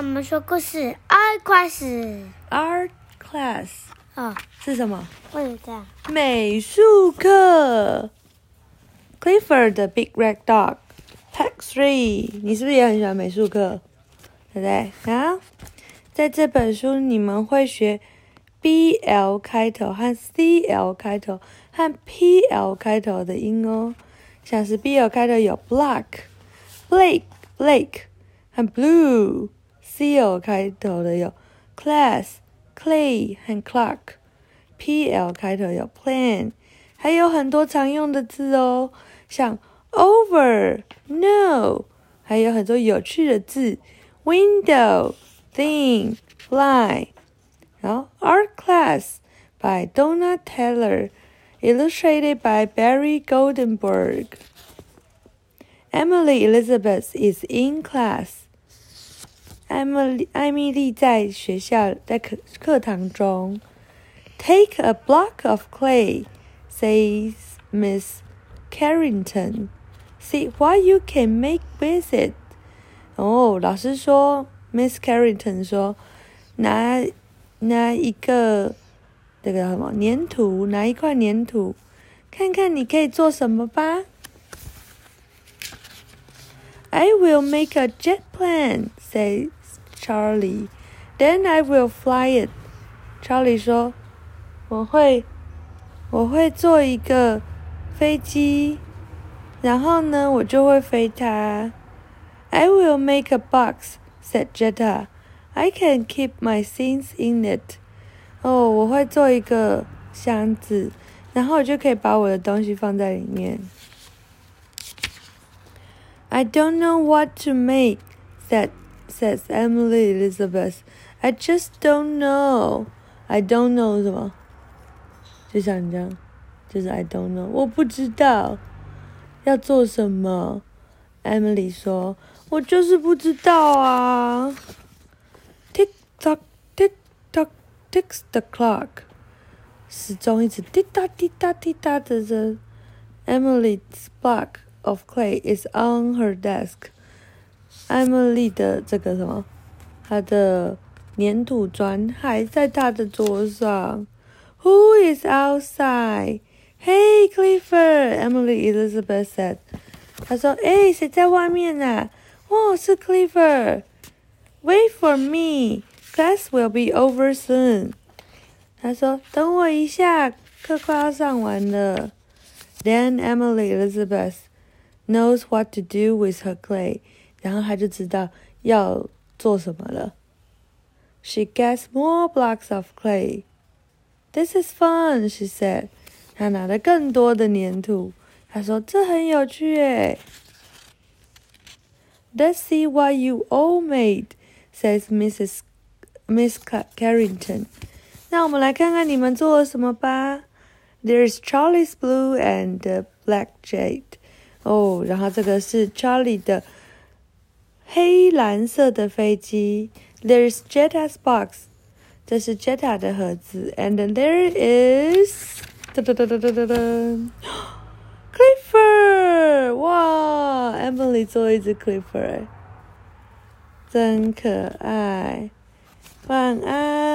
我们说故事，，art class，art class 啊，是什么？美术课。Clifford the Big Red Dog Pack Three，你是不是也很喜欢美术课？对不对？好，在这本书你们会学 B L 开头和 C L 开头和 P L 开头的音哦。像是 B L 开头有 block、blake、blake 和 Blue。C L 开头的有 Class、Clay 和 Clark。P L 开头有 Plan，还有很多常用的字哦，像 Over、No，还有很多有趣的字，Window、Thing、Fly。然后 Art Class by Donna Taylor, illustrated by Barry Goldenberg. Emily Elizabeth is in class. 艾米丽，艾米丽在学校，在课课堂中。Take a block of clay, says Miss Carrington. See what you can make with it. 哦，老师说，Miss Carrington 说，拿拿一个那个什么粘土，拿一块粘土，看看你可以做什么吧。I will make a jet plane, says Charlie. Then I will fly it. Charlie 说。我会，我会做一个飞机，然后呢，我就会飞它。I will make a box," said Jetta. "I can keep my things in it." 哦，我会做一个箱子，然后我就可以把我的东西放在里面。I don't know what to make," said says Emily Elizabeth. "I just don't know." I don't know 什么？就像你这样，就是 I don't know，我不知道要做什么。Emily 说：“我就是不知道啊。” Tick tock, tick tock, ticks the clock。时钟一直滴答滴答滴答的着。Emily's block of clay is on her desk。 Emily 的这个什么，她的粘土砖还在她的桌上。Who is outside? Hey, Clifford, Emily Elizabeth said. 她说：“哎，谁在外面呢、哦，是 Clifford. Wait for me. Class will be over soon. 她说：“等我一下，课快要上完了。” Then Emily Elizabeth knows what to do with her clay. 然后她就知道要做什么了。She gets more blocks of clay. This is fun, she said. 她拿了更多的粘土。她说：“这很有趣诶。” Let's see what you all made, says Mrs. Miss Carrington. 那我们来看看你们做了什么吧。There's Charlie's blue and black jet. 哦，然后这个是 Charlie 的 黑蓝色的飞机。There's Jetta's box. 这是 Jetta 的盒子，and then there is，噔噔噔噔噔噔噔，Clifford，哇，Emily 做了一只 Clifford，真可爱，晚安。